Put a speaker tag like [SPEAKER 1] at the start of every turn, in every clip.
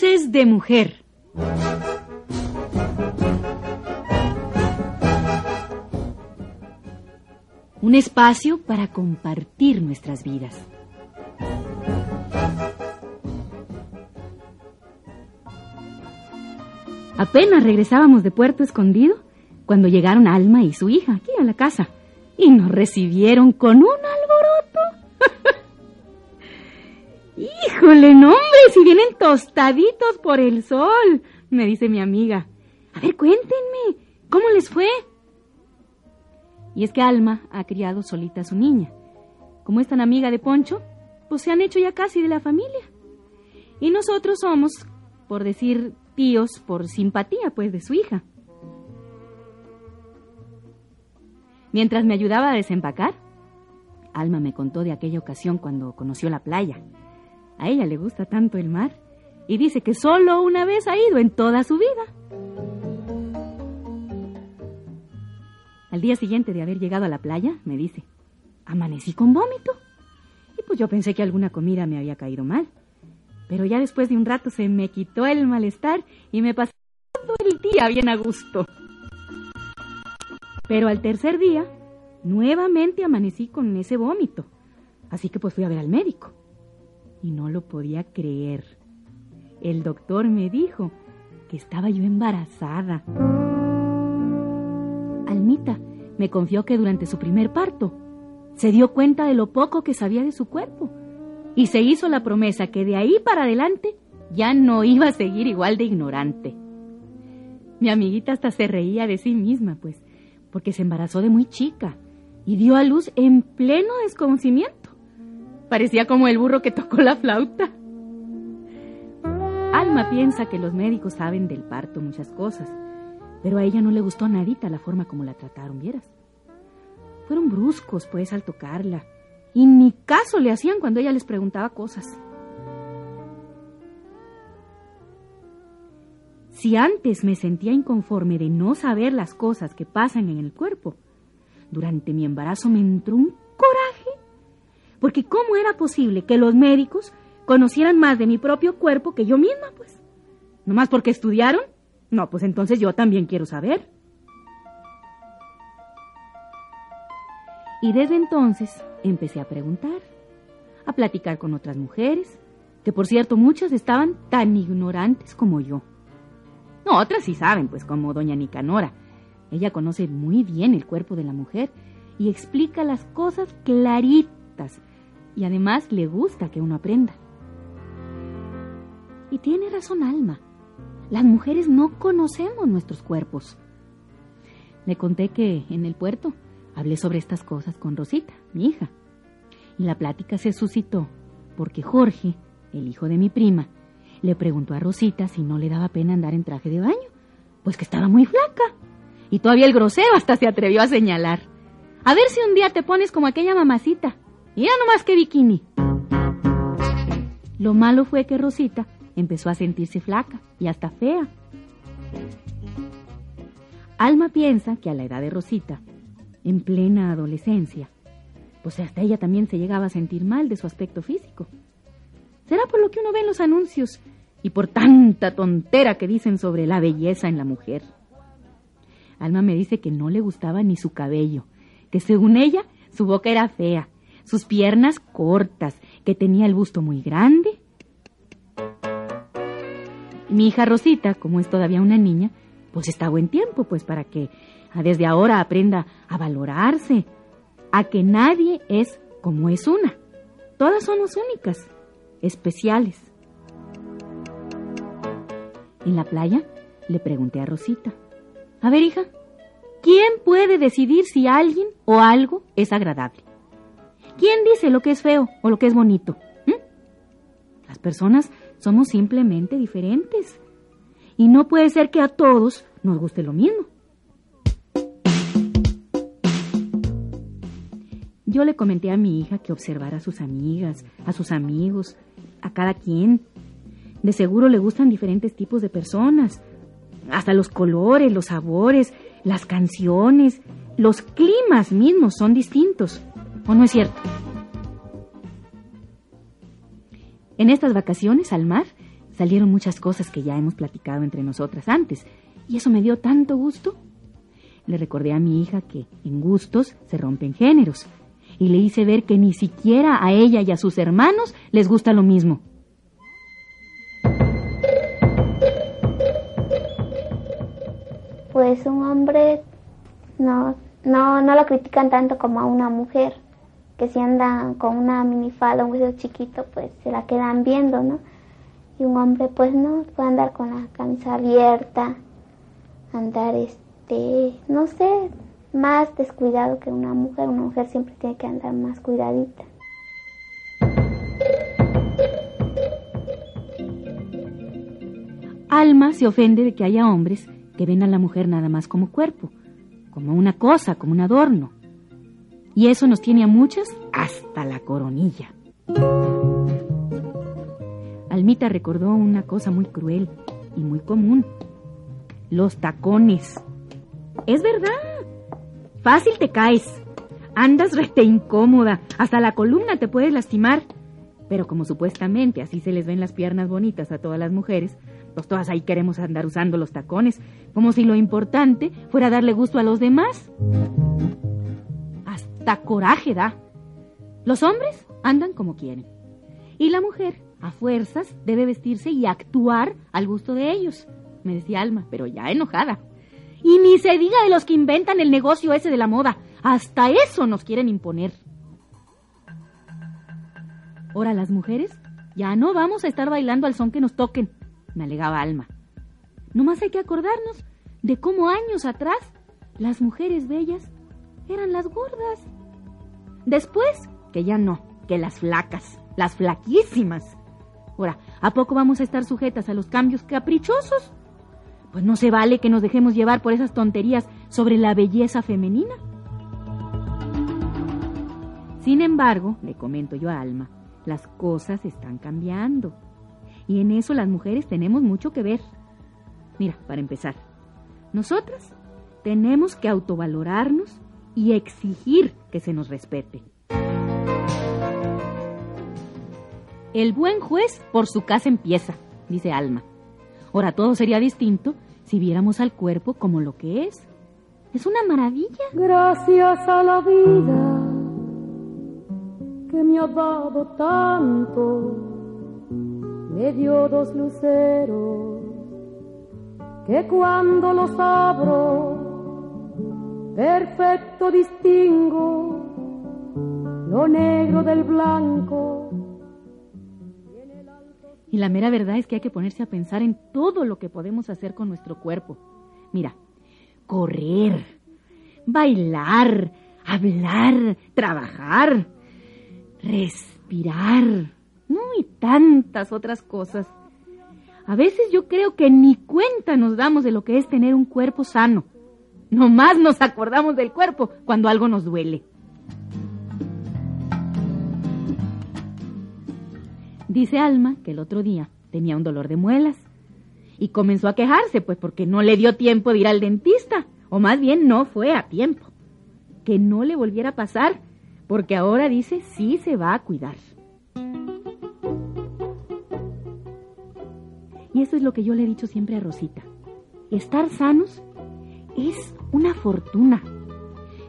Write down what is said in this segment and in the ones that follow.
[SPEAKER 1] De Mujer. Un espacio para compartir nuestras vidas. Apenas regresábamos de Puerto Escondido cuando llegaron Alma y su hija aquí a la casa y nos recibieron con un Híjole, no hombre, si vienen tostaditos por el sol, me dice mi amiga. A ver, cuéntenme, ¿cómo les fue? Y es que Alma ha criado solita a su niña. Como es tan amiga de Poncho, pues se han hecho ya casi de la familia. Y nosotros somos, por decir tíos, por simpatía, pues, de su hija. Mientras me ayudaba a desempacar, Alma me contó de aquella ocasión cuando conoció la playa. A ella le gusta tanto el mar y dice que solo una vez ha ido en toda su vida. Al día siguiente de haber llegado a la playa, me dice, amanecí con vómito. Y pues yo pensé que alguna comida me había caído mal. Pero ya después de un rato se me quitó el malestar y me pasé todo el día bien a gusto. Pero al tercer día, nuevamente amanecí con ese vómito. Así que pues fui a ver al médico. Y no lo podía creer. El doctor me dijo que estaba yo embarazada. Almita me confió que durante su primer parto se dio cuenta de lo poco que sabía de su cuerpo y se hizo la promesa que de ahí para adelante ya no iba a seguir igual de ignorante. Mi amiguita hasta se reía de sí misma, pues, porque se embarazó de muy chica y dio a luz en pleno desconocimiento. Parecía como el burro que tocó la flauta. Alma piensa que los médicos saben del parto muchas cosas, pero a ella no le gustó nadita la forma como la trataron, vieras. Fueron bruscos, pues, al tocarla, y ni caso le hacían cuando ella les preguntaba cosas. Si antes me sentía inconforme de no saber las cosas que pasan en el cuerpo, durante mi embarazo me entró un porque ¿cómo era posible que los médicos conocieran más de mi propio cuerpo que yo misma, pues? ¿No más porque estudiaron? No, pues entonces yo también quiero saber. Y desde entonces empecé a preguntar, a platicar con otras mujeres, que por cierto muchas estaban tan ignorantes como yo. No, otras sí saben, pues como doña Nicanora. Ella conoce muy bien el cuerpo de la mujer y explica las cosas claritas y además le gusta que uno aprenda. Y tiene razón Alma. Las mujeres no conocemos nuestros cuerpos. Le conté que en el puerto hablé sobre estas cosas con Rosita, mi hija. Y la plática se suscitó porque Jorge, el hijo de mi prima, le preguntó a Rosita si no le daba pena andar en traje de baño, pues que estaba muy flaca. Y todavía el grosero hasta se atrevió a señalar. A ver si un día te pones como aquella mamacita. Mira nomás que bikini. Lo malo fue que Rosita empezó a sentirse flaca y hasta fea. Alma piensa que a la edad de Rosita, en plena adolescencia, pues hasta ella también se llegaba a sentir mal de su aspecto físico. Será por lo que uno ve en los anuncios y por tanta tontera que dicen sobre la belleza en la mujer. Alma me dice que no le gustaba ni su cabello, que según ella su boca era fea, sus piernas cortas, que tenía el busto muy grande mi hija Rosita, como es todavía una niña, pues está buen tiempo, pues para que desde ahora aprenda a valorarse, a que nadie es como es una. Todas somos únicas, especiales. En la playa le pregunté a Rosita, a ver hija, ¿quién puede decidir si alguien o algo es agradable? ¿Quién dice lo que es feo o lo que es bonito? ¿Mm? Las personas somos simplemente diferentes. Y no puede ser que a todos nos guste lo mismo. Yo le comenté a mi hija que observara a sus amigas, a sus amigos, a cada quien. De seguro le gustan diferentes tipos de personas, hasta los colores, los sabores, las canciones, los climas mismos son distintos. ¿O no es cierto? En estas vacaciones al mar salieron muchas cosas que ya hemos platicado entre nosotras antes, y eso me dio tanto gusto. Le recordé a mi hija que en gustos se rompen géneros, y le hice ver que ni siquiera a ella y a sus hermanos les gusta lo mismo.
[SPEAKER 2] Pues un hombre no, no, no lo critican tanto como a una mujer, que si anda con una minifalda, un vestido chiquito, pues se la quedan viendo, ¿no? Y un hombre, pues no, puede andar con la camisa abierta, andar, este, no sé, más descuidado que una mujer. Una mujer siempre tiene que andar más cuidadita.
[SPEAKER 1] Alma se ofende de que haya hombres que ven a la mujer nada más como cuerpo, como una cosa, como un adorno. Y eso nos tiene a muchas hasta la coronilla. Almita recordó una cosa muy cruel y muy común. Los tacones. Es verdad. Fácil te caes. Andas rete incómoda. Hasta la columna te puedes lastimar. Pero como supuestamente así se les ven las piernas bonitas a todas las mujeres, pues todas ahí queremos andar usando los tacones, como si lo importante fuera darle gusto a los demás. Coraje da. Los hombres andan como quieren. Y la mujer, a fuerzas, debe vestirse y actuar al gusto de ellos, me decía Alma, pero ya enojada. Y ni se diga de los que inventan el negocio ese de la moda. Hasta eso nos quieren imponer. Ahora las mujeres ya no vamos a estar bailando al son que nos toquen, me alegaba Alma. Nomás hay que acordarnos de cómo años atrás las mujeres bellas eran las gordas. Después, que ya no, que las flacas, las flaquísimas. Ahora, ¿a poco vamos a estar sujetas a los cambios caprichosos? Pues no se vale que nos dejemos llevar por esas tonterías sobre la belleza femenina. Sin embargo, le comento yo a Alma, las cosas están cambiando. Y en eso las mujeres tenemos mucho que ver. Mira, para empezar, nosotras tenemos que autovalorarnos y exigir que se nos respete. El buen juez por su casa empieza, dice Alma. Ahora todo sería distinto si viéramos al cuerpo como lo que es. Es una maravilla.
[SPEAKER 3] Gracias a la vida que me ha dado tanto, me dio dos luceros que cuando los abro, perfecto distingo lo negro del blanco
[SPEAKER 1] y la mera verdad es que hay que ponerse a pensar en todo lo que podemos hacer con nuestro cuerpo. Mira, correr, bailar, hablar, trabajar, respirar, ¿no? y tantas otras cosas. A veces yo creo que ni cuenta nos damos de lo que es tener un cuerpo sano. Nomás nos acordamos del cuerpo cuando algo nos duele. Dice Alma que el otro día tenía un dolor de muelas y comenzó a quejarse, pues porque no le dio tiempo de ir al dentista, o más bien no fue a tiempo. Que no le volviera a pasar, porque ahora dice sí se va a cuidar. Y eso es lo que yo le he dicho siempre a Rosita. Estar sanos es una fortuna.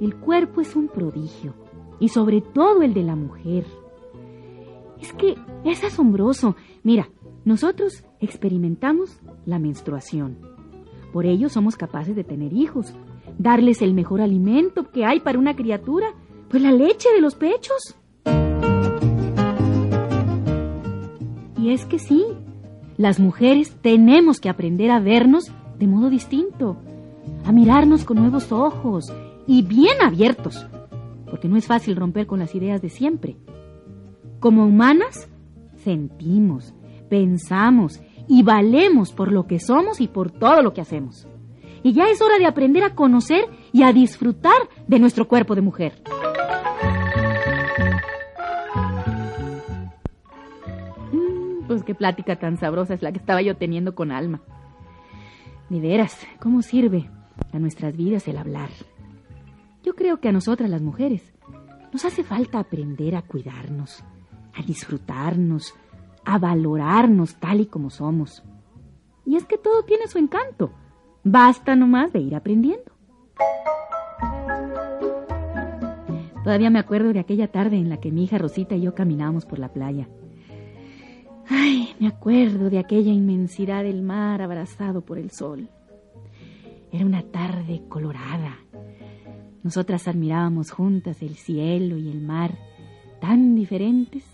[SPEAKER 1] El cuerpo es un prodigio, y sobre todo el de la mujer. Es que es asombroso. Mira, nosotros experimentamos la menstruación. Por ello somos capaces de tener hijos, darles el mejor alimento que hay para una criatura, pues la leche de los pechos. Y es que sí, las mujeres tenemos que aprender a vernos de modo distinto, a mirarnos con nuevos ojos y bien abiertos, porque no es fácil romper con las ideas de siempre. Como humanas, sentimos, pensamos y valemos por lo que somos y por todo lo que hacemos. Y ya es hora de aprender a conocer y a disfrutar de nuestro cuerpo de mujer. Mm, pues qué plática tan sabrosa es la que estaba yo teniendo con Alma. Ni veras, ¿cómo sirve a nuestras vidas el hablar? Yo creo que a nosotras las mujeres nos hace falta aprender a cuidarnos, a disfrutarnos, a valorarnos tal y como somos. Y es que todo tiene su encanto. Basta nomás de ir aprendiendo. Todavía me acuerdo de aquella tarde en la que mi hija Rosita y yo caminábamos por la playa. Me acuerdo de aquella inmensidad del mar abrazado por el sol. Era una tarde colorada. Nosotras admirábamos juntas el cielo y el mar, tan diferentes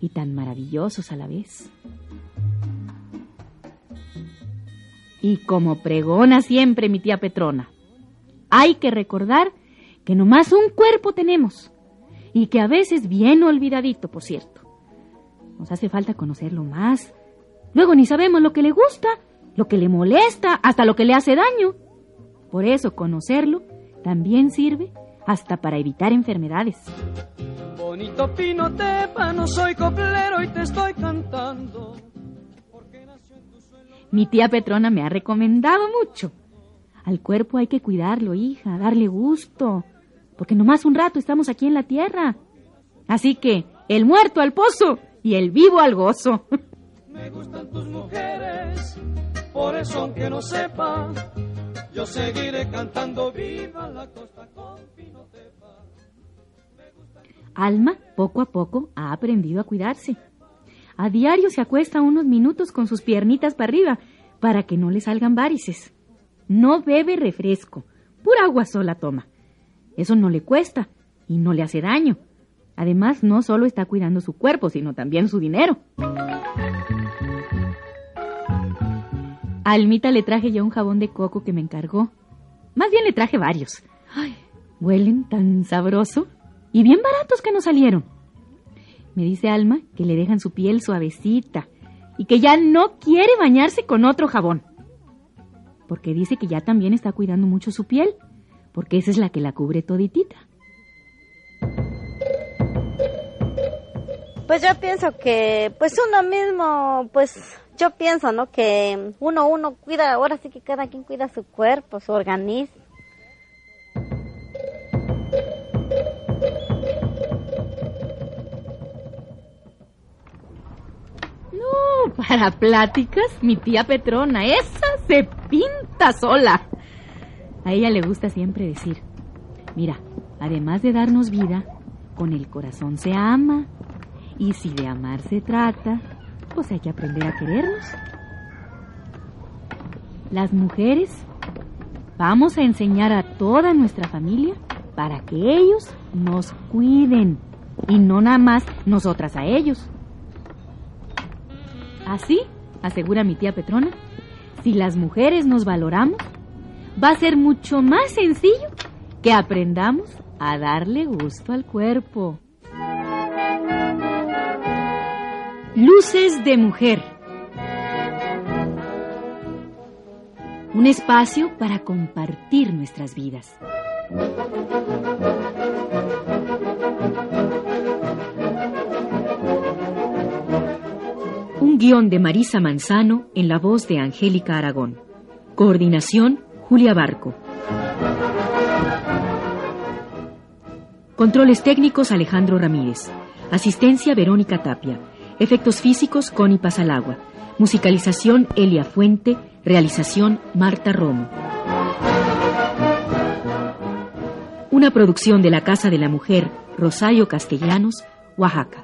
[SPEAKER 1] y tan maravillosos a la vez. Y como pregona siempre mi tía Petrona, hay que recordar que nomás un cuerpo tenemos y que a veces bien olvidadito, por cierto. Nos hace falta conocerlo más. Luego ni sabemos lo que le gusta, lo que le molesta, hasta lo que le hace daño. Por eso conocerlo también sirve hasta para evitar enfermedades.
[SPEAKER 4] Bonito pino no soy coplero y te estoy cantando.
[SPEAKER 1] Mi tía Petrona me ha recomendado mucho. Al cuerpo hay que cuidarlo, hija, darle gusto, porque nomás un rato estamos aquí en la tierra. Así que, el muerto al pozo y el vivo al gozo.
[SPEAKER 4] Me gustan tus mujeres, por eso aunque no sepa, yo seguiré cantando viva la costa con Pinotepa.
[SPEAKER 1] Alma, poco a poco, ha aprendido a cuidarse. A diario se acuesta unos minutos con sus piernitas para arriba para que no le salgan varices. No bebe refresco, pura agua sola toma. Eso no le cuesta y no le hace daño. Además, no solo está cuidando su cuerpo, sino también su dinero. A Almita le traje ya un jabón de coco que me encargó. Más bien le traje varios. Ay, huelen tan sabroso y bien baratos que nos salieron. Me dice Alma que le dejan su piel suavecita y que ya no quiere bañarse con otro jabón. Porque dice que ya también está cuidando mucho su piel, porque esa es la que la cubre toditita.
[SPEAKER 5] Pues yo pienso que, pues uno mismo, pues yo pienso, ¿no? Que uno, uno cuida, ahora sí que cada quien cuida su cuerpo, su organismo.
[SPEAKER 1] No, para pláticas, mi tía Petrona, esa se pinta sola. A ella le gusta siempre decir, mira, además de darnos vida, con el corazón se ama, y si de amar se trata, pues hay que aprender a querernos. Las mujeres vamos a enseñar a toda nuestra familia para que ellos nos cuiden y no nada más nosotras a ellos. Así, asegura mi tía Petrona, si las mujeres nos valoramos, va a ser mucho más sencillo que aprendamos a darle gusto al cuerpo. Luces de Mujer. Un espacio para compartir nuestras vidas. Un guion de Marisa Manzano en la voz de Angélica Aragón. Coordinación Julia Barco. Controles técnicos Alejandro Ramírez. Asistencia Verónica Tapia. Efectos físicos, Connie Pasalagua. Musicalización, Elia Fuente. Realización, Marta Romo. Una producción de la Casa de la Mujer, Rosario Castellanos, Oaxaca.